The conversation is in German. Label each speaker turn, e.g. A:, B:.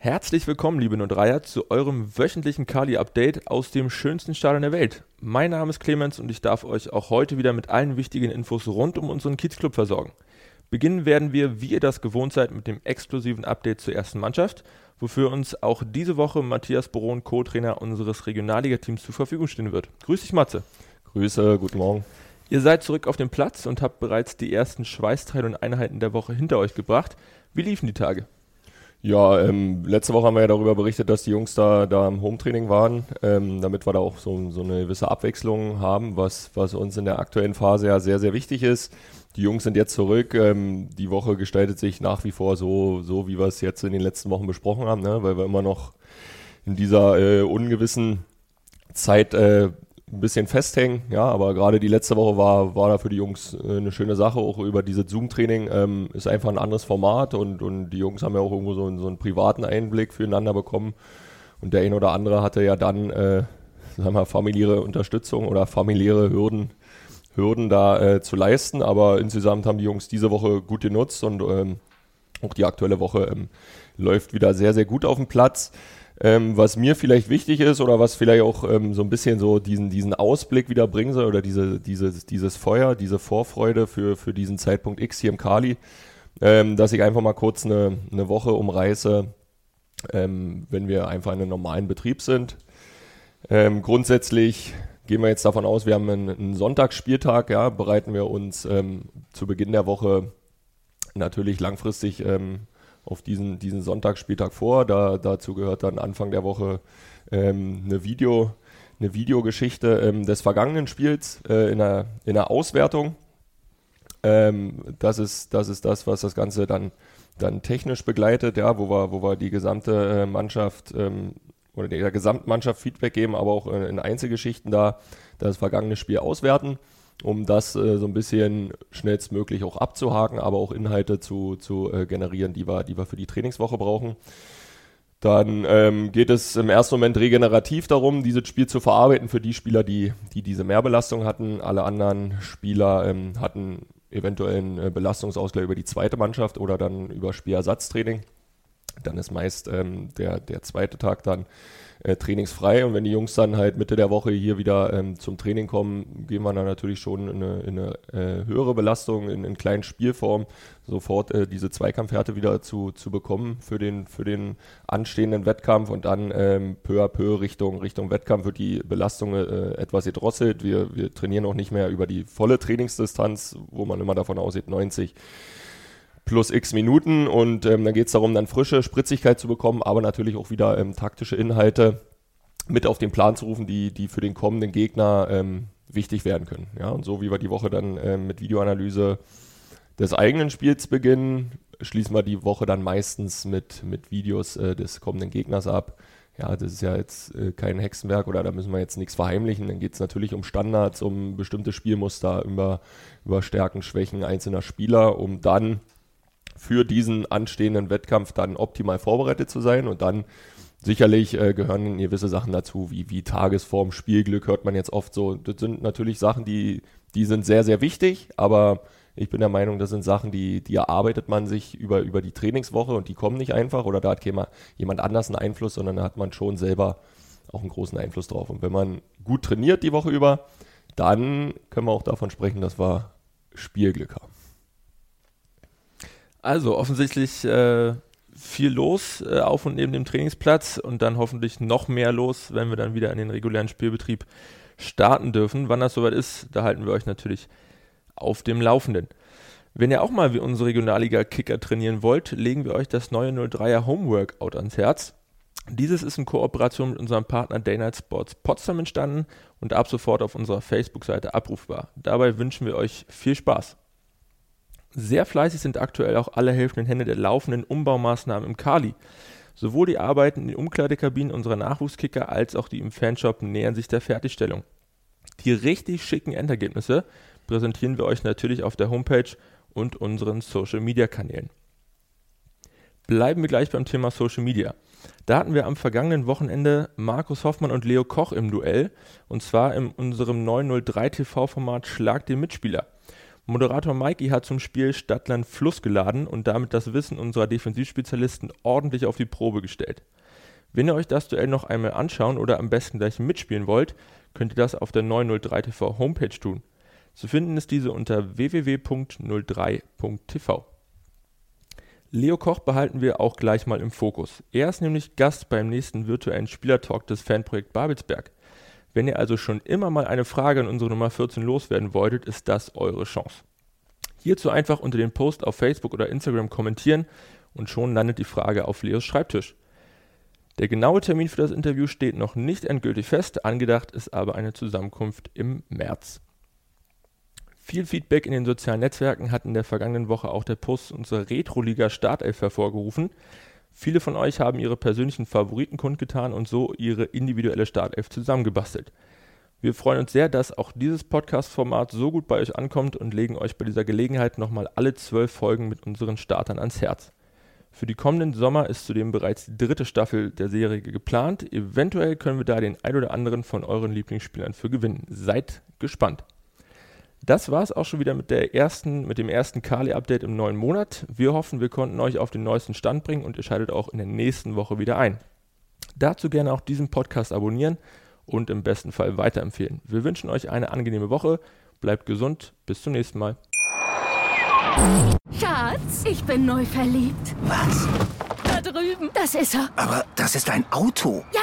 A: Herzlich willkommen, liebe Nordreier, zu eurem wöchentlichen Kali-Update aus dem schönsten Stadion der Welt. Mein Name ist Clemens und ich darf euch auch heute wieder mit allen wichtigen Infos rund um unseren Kiezclub versorgen. Beginnen werden wir, wie ihr das gewohnt seid, mit dem exklusiven Update zur ersten Mannschaft, wofür uns auch diese Woche Matthias Boron, Co-Trainer unseres Regionalliga-Teams, zur Verfügung stehen wird. Grüß dich, Matze.
B: Grüße, guten Morgen.
A: Ihr seid zurück auf dem Platz und habt bereits die ersten Schweißteile und Einheiten der Woche hinter euch gebracht. Wie liefen die Tage?
B: Ja, ähm, letzte Woche haben wir ja darüber berichtet, dass die Jungs da, da im Hometraining waren, ähm, damit wir da auch so, so eine gewisse Abwechslung haben, was, was uns in der aktuellen Phase ja sehr, sehr wichtig ist. Die Jungs sind jetzt zurück. Ähm, die Woche gestaltet sich nach wie vor so, so wie wir es jetzt in den letzten Wochen besprochen haben, ne? weil wir immer noch in dieser äh, ungewissen Zeit äh, ein bisschen festhängen, ja, aber gerade die letzte Woche war, war da für die Jungs äh, eine schöne Sache, auch über dieses Zoom-Training, ähm, ist einfach ein anderes Format und, und die Jungs haben ja auch irgendwo so, einen, so einen privaten Einblick füreinander bekommen. Und der ein oder andere hatte ja dann, äh, sagen wir, familiäre Unterstützung oder familiäre Hürden, Hürden da äh, zu leisten, aber insgesamt haben die Jungs diese Woche gut genutzt und ähm, auch die aktuelle Woche ähm, läuft wieder sehr, sehr gut auf dem Platz. Ähm, was mir vielleicht wichtig ist oder was vielleicht auch ähm, so ein bisschen so diesen, diesen Ausblick wieder bringen soll oder diese, dieses, dieses Feuer, diese Vorfreude für, für diesen Zeitpunkt X hier im Kali, ähm, dass ich einfach mal kurz eine, eine Woche umreiße, ähm, wenn wir einfach in einem normalen Betrieb sind. Ähm, grundsätzlich gehen wir jetzt davon aus, wir haben einen, einen Sonntagsspieltag, ja, bereiten wir uns ähm, zu Beginn der Woche natürlich langfristig ähm, auf diesen, diesen Sonntagsspieltag vor. Da, dazu gehört dann Anfang der Woche ähm, eine, Video, eine Videogeschichte ähm, des vergangenen Spiels äh, in, einer, in einer Auswertung. Ähm, das, ist, das ist das, was das Ganze dann, dann technisch begleitet, ja, wo wir, wo wir die gesamte äh, Mannschaft ähm, oder der Gesamtmannschaft Feedback geben, aber auch äh, in Einzelgeschichten da das vergangene Spiel auswerten um das äh, so ein bisschen schnellstmöglich auch abzuhaken, aber auch Inhalte zu, zu äh, generieren, die wir, die wir für die Trainingswoche brauchen. Dann ähm, geht es im ersten Moment regenerativ darum, dieses Spiel zu verarbeiten für die Spieler, die, die diese Mehrbelastung hatten. Alle anderen Spieler ähm, hatten eventuell einen äh, Belastungsausgleich über die zweite Mannschaft oder dann über Spielersatztraining. Dann ist meist ähm, der, der zweite Tag dann äh, trainingsfrei. Und wenn die Jungs dann halt Mitte der Woche hier wieder ähm, zum Training kommen, gehen wir dann natürlich schon in eine, in eine äh, höhere Belastung, in, in kleinen Spielform, sofort äh, diese Zweikampfhärte wieder zu, zu bekommen für den, für den anstehenden Wettkampf und dann ähm, peu à peu Richtung, Richtung Wettkampf wird die Belastung äh, etwas gedrosselt. Wir, wir trainieren auch nicht mehr über die volle Trainingsdistanz, wo man immer davon ausgeht, 90 plus x Minuten und ähm, dann geht es darum, dann frische Spritzigkeit zu bekommen, aber natürlich auch wieder ähm, taktische Inhalte mit auf den Plan zu rufen, die, die für den kommenden Gegner ähm, wichtig werden können. Ja, und so wie wir die Woche dann ähm, mit Videoanalyse des eigenen Spiels beginnen, schließen wir die Woche dann meistens mit, mit Videos äh, des kommenden Gegners ab. Ja, das ist ja jetzt äh, kein Hexenwerk oder da müssen wir jetzt nichts verheimlichen. Dann geht es natürlich um Standards, um bestimmte Spielmuster, über, über Stärken, Schwächen einzelner Spieler, um dann für diesen anstehenden Wettkampf dann optimal vorbereitet zu sein und dann Sicherlich äh, gehören gewisse Sachen dazu, wie, wie Tagesform, Spielglück, hört man jetzt oft so. Das sind natürlich Sachen, die, die sind sehr, sehr wichtig, aber ich bin der Meinung, das sind Sachen, die, die erarbeitet man sich über, über die Trainingswoche und die kommen nicht einfach oder da hat jemand anders einen Einfluss, sondern da hat man schon selber auch einen großen Einfluss drauf. Und wenn man gut trainiert die Woche über, dann können wir auch davon sprechen, dass wir Spielglück haben.
A: Also offensichtlich äh, viel los äh, auf und neben dem Trainingsplatz und dann hoffentlich noch mehr los, wenn wir dann wieder in den regulären Spielbetrieb starten dürfen. Wann das soweit ist, da halten wir euch natürlich auf dem Laufenden. Wenn ihr auch mal wie unsere Regionalliga-Kicker trainieren wollt, legen wir euch das neue 03er Homeworkout ans Herz. Dieses ist in Kooperation mit unserem Partner Daynight Sports Potsdam entstanden und ab sofort auf unserer Facebook-Seite abrufbar. Dabei wünschen wir euch viel Spaß. Sehr fleißig sind aktuell auch alle helfenden Hände der laufenden Umbaumaßnahmen im Kali. Sowohl die Arbeiten in den Umkleidekabinen unserer Nachwuchskicker als auch die im Fanshop nähern sich der Fertigstellung. Die richtig schicken Endergebnisse präsentieren wir euch natürlich auf der Homepage und unseren Social Media Kanälen. Bleiben wir gleich beim Thema Social Media. Da hatten wir am vergangenen Wochenende Markus Hoffmann und Leo Koch im Duell und zwar in unserem 903 TV-Format Schlag den Mitspieler. Moderator Mikey hat zum Spiel Stadtland Fluss geladen und damit das Wissen unserer Defensivspezialisten ordentlich auf die Probe gestellt. Wenn ihr euch das Duell noch einmal anschauen oder am besten gleich mitspielen wollt, könnt ihr das auf der 903 TV Homepage tun. Zu finden ist diese unter www.03.tv. Leo Koch behalten wir auch gleich mal im Fokus. Er ist nämlich Gast beim nächsten virtuellen Spielertalk des Fanprojekt Babelsberg. Wenn ihr also schon immer mal eine Frage an unsere Nummer 14 loswerden wolltet, ist das eure Chance. Hierzu einfach unter den Post auf Facebook oder Instagram kommentieren und schon landet die Frage auf Leos Schreibtisch. Der genaue Termin für das Interview steht noch nicht endgültig fest, angedacht ist aber eine Zusammenkunft im März. Viel Feedback in den sozialen Netzwerken hat in der vergangenen Woche auch der Post unserer Retro-Liga Startelf hervorgerufen. Viele von euch haben ihre persönlichen Favoriten kundgetan und so ihre individuelle Startelf zusammengebastelt. Wir freuen uns sehr, dass auch dieses Podcast-Format so gut bei euch ankommt und legen euch bei dieser Gelegenheit nochmal alle zwölf Folgen mit unseren Startern ans Herz. Für die kommenden Sommer ist zudem bereits die dritte Staffel der Serie geplant. Eventuell können wir da den ein oder anderen von euren Lieblingsspielern für gewinnen. Seid gespannt. Das war es auch schon wieder mit, der ersten, mit dem ersten Kali-Update im neuen Monat. Wir hoffen, wir konnten euch auf den neuesten Stand bringen und ihr schaltet auch in der nächsten Woche wieder ein. Dazu gerne auch diesen Podcast abonnieren und im besten Fall weiterempfehlen. Wir wünschen euch eine angenehme Woche, bleibt gesund, bis zum nächsten Mal.
C: Schatz, ich bin neu verliebt.
D: Was?
C: Da drüben. Das ist er.
D: Aber das ist ein Auto.
C: Ja,